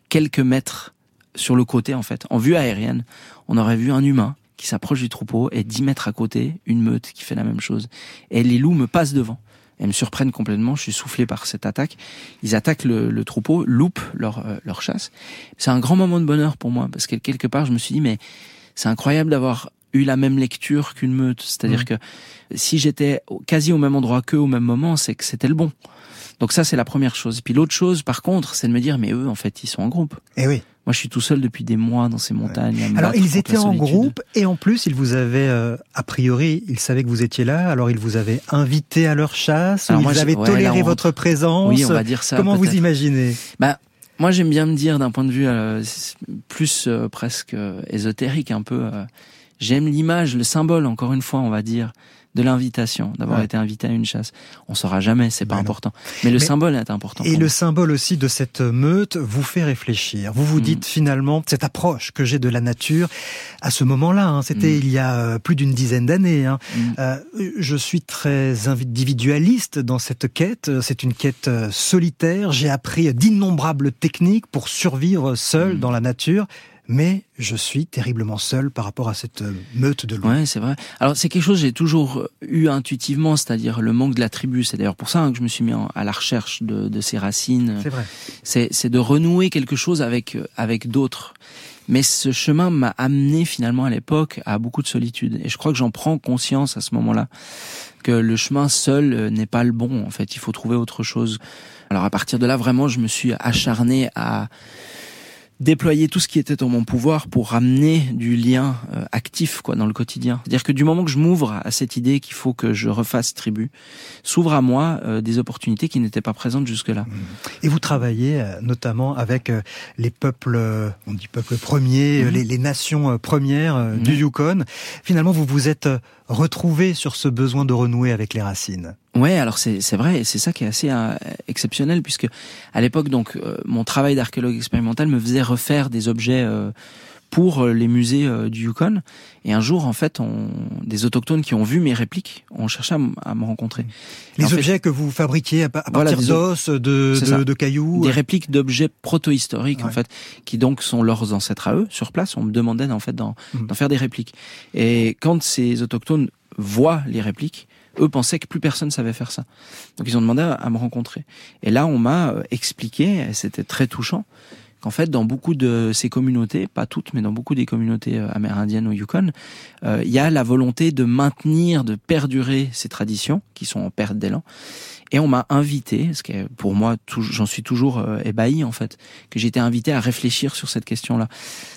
quelques mètres sur le côté en fait. En vue aérienne, on aurait vu un humain qui s'approche du troupeau et 10 mètres à côté, une meute qui fait la même chose. Et les loups me passent devant. Elles me surprennent complètement, je suis soufflé par cette attaque. Ils attaquent le, troupeau, loupent leur, euh, leur chasse. C'est un grand moment de bonheur pour moi, parce que quelque part, je me suis dit, mais c'est incroyable d'avoir eu la même lecture qu'une meute. C'est-à-dire mmh. que si j'étais quasi au même endroit qu'eux au même moment, c'est que c'était le bon. Donc ça, c'est la première chose. Puis l'autre chose, par contre, c'est de me dire, mais eux, en fait, ils sont en groupe. Eh oui. Moi, je suis tout seul depuis des mois dans ces montagnes. Alors, ils étaient en groupe et en plus, ils vous avaient, euh, a priori, ils savaient que vous étiez là. Alors, ils vous avaient invité à leur chasse. Alors, ils avaient toléré votre présence. Oui, on va dire ça. Comment vous imaginez Bah, moi, j'aime bien me dire, d'un point de vue euh, plus euh, presque ésotérique, un peu. j'aime l'image, le symbole, encore une fois, on va dire de l'invitation, d'avoir été invité à une chasse. On saura jamais, c'est pas important. Mais le symbole est important. Et le symbole aussi de cette meute vous fait réfléchir. Vous vous mm. dites finalement cette approche que j'ai de la nature à ce moment-là. Hein, C'était mm. il y a euh, plus d'une dizaine d'années. Hein, mm. euh, je suis très individualiste dans cette quête. C'est une quête euh, solitaire. J'ai appris d'innombrables techniques pour survivre seul dans la nature mais je suis terriblement seul par rapport à cette euh, meute de loups. Ouais, c'est vrai. Alors c'est quelque chose que j'ai toujours eu intuitivement, c'est-à-dire le manque de la tribu. C'est d'ailleurs pour ça hein, que je me suis mis à la recherche de, de ces racines. C'est vrai. C'est de renouer quelque chose avec euh, avec d'autres. Mais ce chemin m'a amené finalement à l'époque à beaucoup de solitude. Et je crois que j'en prends conscience à ce moment-là que le chemin seul euh, n'est pas le bon. En fait, il faut trouver autre chose. Alors à partir de là, vraiment, je me suis acharné à déployer tout ce qui était en mon pouvoir pour ramener du lien euh, actif quoi dans le quotidien. C'est-à-dire que du moment que je m'ouvre à cette idée qu'il faut que je refasse tribu, s'ouvre à moi euh, des opportunités qui n'étaient pas présentes jusque-là. Et vous travaillez euh, notamment avec les peuples, on dit peuples premiers, mhm. les, nations premières du. Yukon. Finalement, vous vous êtes retrouvé sur ce besoin de renouer avec les racines. Ouais, alors c'est c'est vrai, c'est ça qui est assez euh, exceptionnel puisque à l'époque donc euh, mon travail d'archéologue expérimental me faisait refaire des objets euh, pour les musées du Yukon et un jour en fait on, des autochtones qui ont vu mes répliques ont cherché à, me rencontrer. Les objets que vous fabriquiez à, partir d'os, de, de, de, cailloux, des répliques d'objets protohistoriques en fait qui donc sont leurs ancêtres à eux sur place. On me demandait en fait d'en mmh. faire des répliques et quand ces autochtones voient les répliques eux pensaient que plus personne savait faire ça. Donc ils ont demandé à, me rencontrer. Et là, on m'a euh, expliqué, et c'était très touchant, qu'en fait, dans beaucoup de ces communautés, pas toutes, mais dans beaucoup des communautés euh, amérindiennes au Yukon, euh, il y a la volonté de maintenir, de perdurer ces traditions qui sont en perte d'élan. Et on m'a invité, ce qui est pour moi, j'en suis toujours euh, ébahi en fait, que été invité à réfléchir sur cette question-là.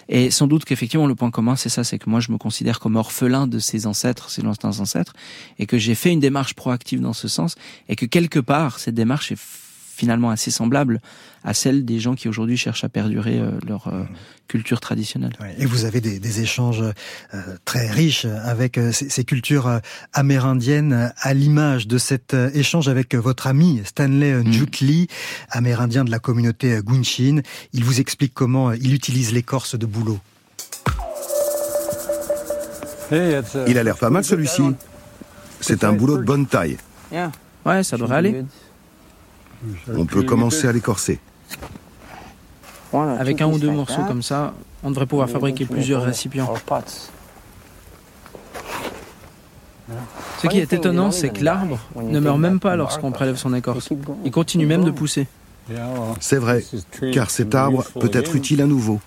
Et sans doute qu'effectivement le point commun c'est ça, c'est que moi je me considère comme orphelin de ses ancêtres, ses lointains ancêtres, et que j'ai fait une démarche proactive dans ce sens, et que quelque part cette démarche est finalement assez semblable à celle des gens qui aujourd'hui cherchent à perdurer euh, leur euh, culture traditionnelle. Et vous avez des, des échanges euh, très riches avec ces, ces, cultures amérindiennes, à l'image de cet échange avec votre ami Stanley mmh. Njutli, amérindien de la communauté Gwinchin. Il vous explique comment il utilise l'écorce de bouleau. Il a l'air pas mal celui-ci. C'est un boulot de bonne taille. Ouais, ça devrait aller. On peut commencer à l'écorcer. Avec un ou deux morceaux comme ça, on devrait pouvoir fabriquer plusieurs récipients. Ce qui est étonnant, c'est que l'arbre ne meurt même pas lorsqu'on prélève son écorce. Il continue même de pousser. C'est vrai, car cet arbre peut être utile à nouveau.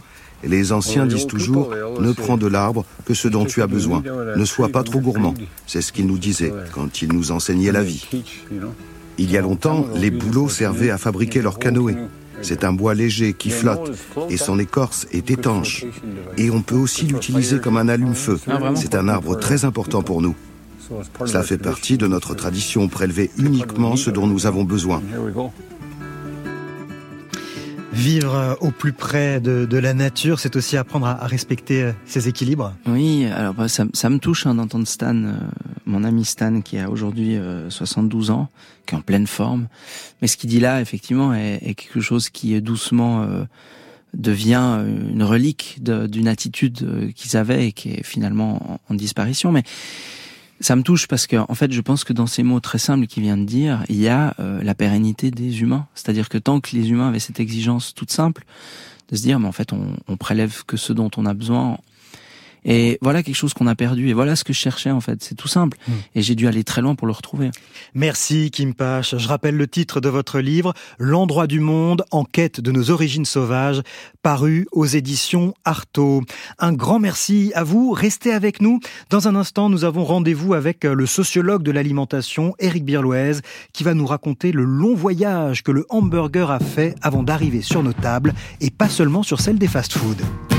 Et les anciens disent toujours, ne prends de l'arbre que ce dont tu as besoin. Ne sois pas trop gourmand. C'est ce qu'ils nous disaient quand ils nous enseignaient la vie. Il y a longtemps, les bouleaux servaient à fabriquer leurs canoës. C'est un bois léger qui flotte et son écorce est étanche. Et on peut aussi l'utiliser comme un allume-feu. C'est un arbre très important pour nous. Cela fait partie de notre tradition, prélever uniquement ce dont nous avons besoin. Vivre euh, au plus près de, la nature, c'est aussi apprendre à, respecter euh, ses équilibres. Oui, alors bah, ça, me touche hein, d'entendre Stan, euh, mon ami Stan, qui a aujourd'hui 72 ans, qui est en pleine forme. Mais ce qu'il dit là, effectivement, est, quelque chose qui doucement devient une relique d'une attitude qu'ils avaient et qui est finalement en, disparition. Mais ça me touche parce que, en fait, je pense que dans ces mots très simples qu'il vient de dire, il y a euh, la pérennité des humains. C'est-à-dire que tant que les humains avaient cette exigence toute simple de se dire, mais en fait, on, on prélève que ce dont on a besoin et voilà quelque chose qu'on a perdu. Et voilà ce que je cherchais en fait. C'est tout simple. Hmm. Et j'ai dû aller très loin pour le retrouver. Merci Kim Pache. Je rappelle le titre de votre livre, L'endroit du monde en quête de nos origines sauvages, paru aux éditions Artaud. Un grand merci à vous. Restez avec nous. Dans un instant, nous avons rendez-vous avec le sociologue de l'alimentation, Éric Birloise, qui va nous raconter le long voyage que le hamburger a fait avant d'arriver sur nos tables et pas seulement sur celle des fast-foods.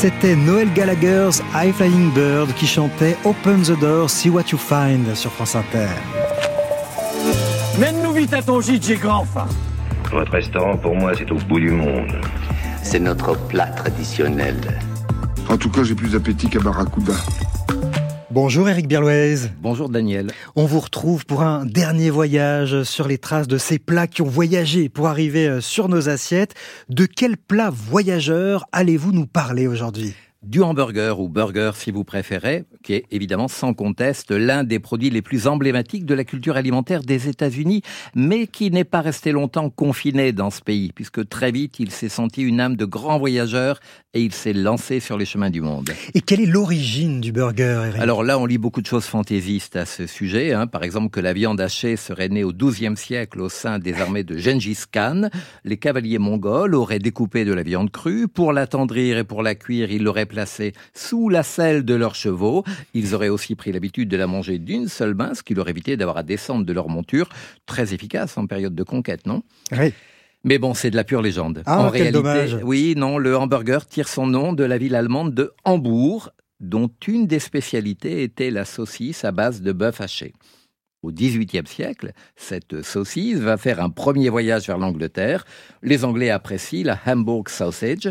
C'était Noël Gallagher's High Flying Bird qui chantait Open the Door, See What You Find sur France Inter. Mène-nous vite à ton gîte, j'ai grand faim. Votre restaurant, pour moi, c'est au bout du monde. C'est notre plat traditionnel. En tout cas, j'ai plus d'appétit qu'à Barracuda. Bonjour Eric Birlouez. Bonjour Daniel. On vous retrouve pour un dernier voyage sur les traces de ces plats qui ont voyagé pour arriver euh, sur nos assiettes. De quel plat voyageur allez-vous nous parler aujourd'hui? Du hamburger ou burger si vous préférez, qui est évidemment sans conteste l'un des produits les plus emblématiques de la culture alimentaire des États-Unis, mais qui n'est pas resté longtemps confiné dans ce pays, puisque très vite il s'est senti une âme de grand voyageur et il s'est lancé sur les chemins du monde. Et quelle est l'origine du burger Eric? Alors là, on lit beaucoup de choses fantaisistes à ce sujet. Hein. Par exemple, que la viande hachée serait née au XIIe siècle au sein des armées de Gengis Khan. Les cavaliers mongols auraient découpé de la viande crue. Pour l'attendrir et pour la cuire, ils l'auraient placée sous la selle de leurs chevaux. Ils auraient aussi pris l'habitude de la manger d'une seule main, ce qui leur évitait d'avoir à descendre de leur monture. Très efficace en période de conquête, non? Oui. Mais bon, c'est de la pure légende. Ah, en réalité, dommage. oui, non, le hamburger tire son nom de la ville allemande de Hambourg, dont une des spécialités était la saucisse à base de bœuf haché. Au XVIIIe siècle, cette saucisse va faire un premier voyage vers l'Angleterre. Les Anglais apprécient la Hamburg sausage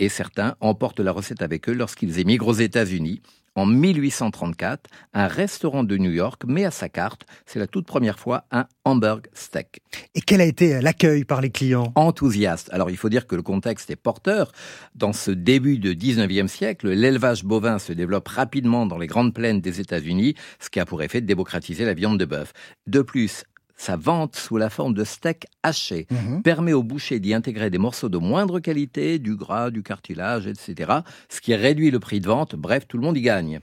et certains emportent la recette avec eux lorsqu'ils émigrent aux États-Unis. En 1834, un restaurant de New York met à sa carte, c'est la toute première fois, un hamburg steak. Et quel a été l'accueil par les clients? Enthousiaste. Alors il faut dire que le contexte est porteur. Dans ce début de 19e siècle, l'élevage bovin se développe rapidement dans les grandes plaines des États-Unis, ce qui a pour effet de démocratiser la viande de bœuf. De plus, sa vente sous la forme de steak haché mhm. permet au boucher d'y intégrer des morceaux de moindre qualité, du gras, du cartilage, etc., ce qui réduit le prix de vente. Bref, tout le monde y gagne.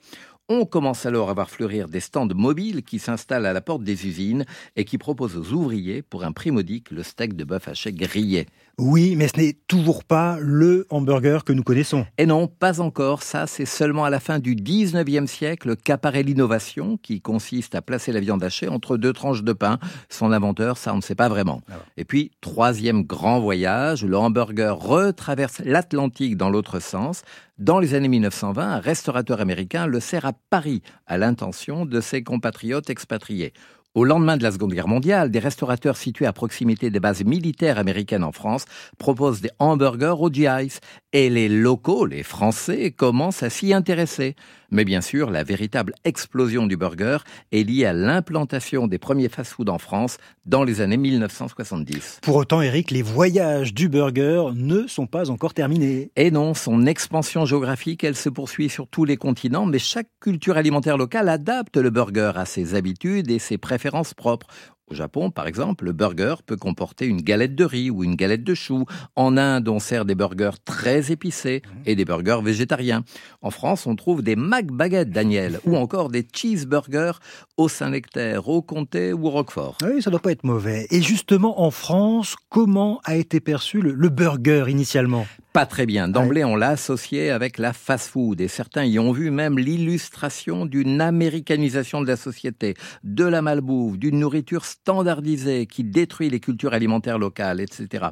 On commence alors à voir fleurir des stands mobiles qui s'installent à la porte des usines et qui proposent aux ouvriers, pour un prix modique, le steak de bœuf haché grillé. Oui, mais ce n'est toujours pas le hamburger que nous connaissons. Et non, pas encore. Ça, c'est seulement à la fin du 19e siècle qu'apparaît l'innovation qui consiste à placer la viande hachée entre deux tranches de pain. Son inventeur, ça, on ne sait pas vraiment. Ah et puis, troisième grand voyage, le hamburger retraverse l'Atlantique dans l'autre sens. Dans les années 1920, un restaurateur américain le sert à Paris à l'intention de ses compatriotes expatriés. Au lendemain de la Seconde Guerre mondiale, des restaurateurs situés à proximité des bases militaires américaines en France proposent des hamburgers au GIs et les locaux, les Français, commencent à s'y intéresser. Mais bien sûr, la véritable explosion du burger est liée à l'implantation des premiers fast-foods en France dans les années 1970. Pour autant, Eric, les voyages du burger ne sont pas encore terminés. Et non, son expansion géographique, elle se poursuit sur tous les continents, mais chaque culture alimentaire locale adapte le burger à ses habitudes et ses préférences propres. Au Japon, par exemple, le burger peut comporter une galette de riz ou une galette de choux. En Inde, on sert des burgers très épicés et des burgers végétariens. En France, on trouve des McBaguettes, Daniel, ou encore des cheeseburgers au Saint-Nectaire, au Comté ou au Roquefort. Oui, ça doit pas être mauvais. Et justement, en France, comment a été perçu le burger initialement? Pas très bien. D'emblée, on l'a associé avec la fast-food et certains y ont vu même l'illustration d'une américanisation de la société, de la malbouffe, d'une nourriture standardisée qui détruit les cultures alimentaires locales, etc.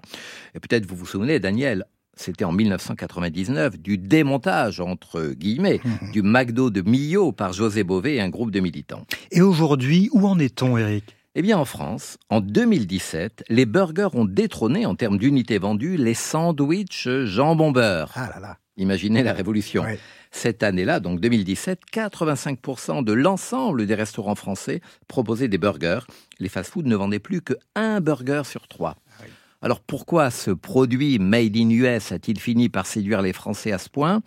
Et peut-être vous vous souvenez, Daniel, c'était en 1999, du démontage, entre guillemets, mmh. du McDo de Millau par José Bové et un groupe de militants. Et aujourd'hui, où en est-on, Eric eh bien, en France, en 2017, les burgers ont détrôné en termes d'unités vendues les sandwichs jambon-beurre. Ah là là. Imaginez la révolution. Cette année-là, donc 2017, 85% de l'ensemble des restaurants français proposaient des burgers. Les fast-foods ne vendaient plus que un burger sur trois. Ah Alors pourquoi ce produit made in US a-t-il fini par séduire les Français à ce point?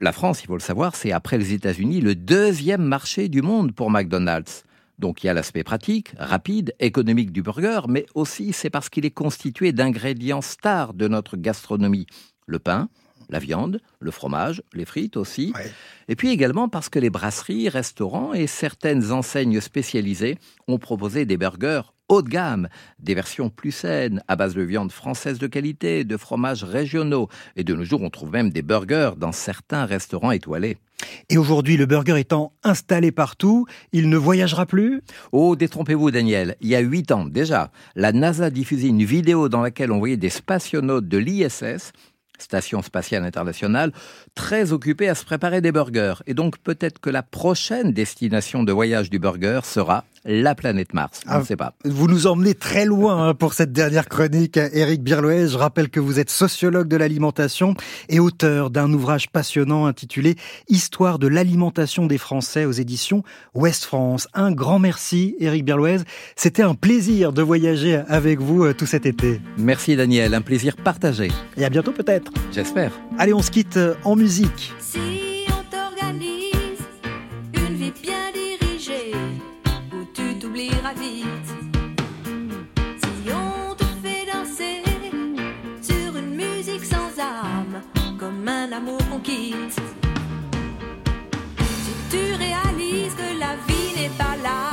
La France, il faut le savoir, c'est après les États-Unis le deuxième marché du monde pour McDonald's. Donc il y a l'aspect pratique, rapide, économique du burger, mais aussi c'est parce qu'il est constitué d'ingrédients stars de notre gastronomie. Le pain, la viande, le fromage, les frites aussi. Et puis également parce que les brasseries, restaurants et certaines enseignes spécialisées ont proposé des burgers haut de gamme, des versions plus saines, à base de viande française de qualité, de fromages régionaux. Et de nos jours, on trouve même des burgers dans certains restaurants étoilés. Et aujourd'hui, le burger étant installé partout, il ne voyagera plus? Oh, détrompez-vous, Daniel. Il y a huit ans déjà, la NASA diffusait une vidéo dans laquelle on voyait des spationautes de l'ISS Station spatiale internationale, très occupé à se préparer des burgers. Et donc peut-être que la prochaine destination de voyage du burger sera la planète Mars. On ne ah, sait pas. Vous nous emmenez très loin hein, pour cette dernière chronique, Eric Birloez. Je rappelle que vous êtes sociologue de l'alimentation et auteur d'un ouvrage passionnant intitulé Histoire de l'alimentation des Français aux éditions Ouest France. Un grand merci, Eric Birloez. C'était un plaisir de voyager avec vous euh, tout cet été. Merci, Daniel. Un plaisir partagé. Et à bientôt, peut-être. J'espère. Allez, on se quitte euh, en musique. comme un amour qu'on. Si tu réalises que la vie n'est pas là,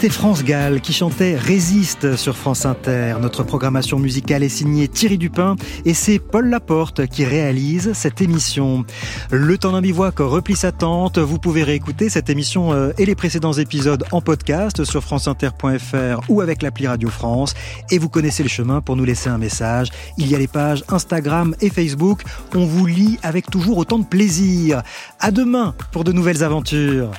C'était France Gall qui chantait Résiste sur France Inter. Notre programmation musicale est signée Thierry Dupin et c'est Paul Laporte qui réalise cette émission. Le temps d'un bivouac replie sa tente. Vous pouvez réécouter cette émission euh, et les précédents épisodes en podcast sur franceinter.fr ou avec l'appli Radio France. Et vous connaissez le chemin pour nous laisser un message. Il y a les pages Instagram et Facebook. On vous lit avec toujours autant de plaisir. À demain pour de nouvelles aventures.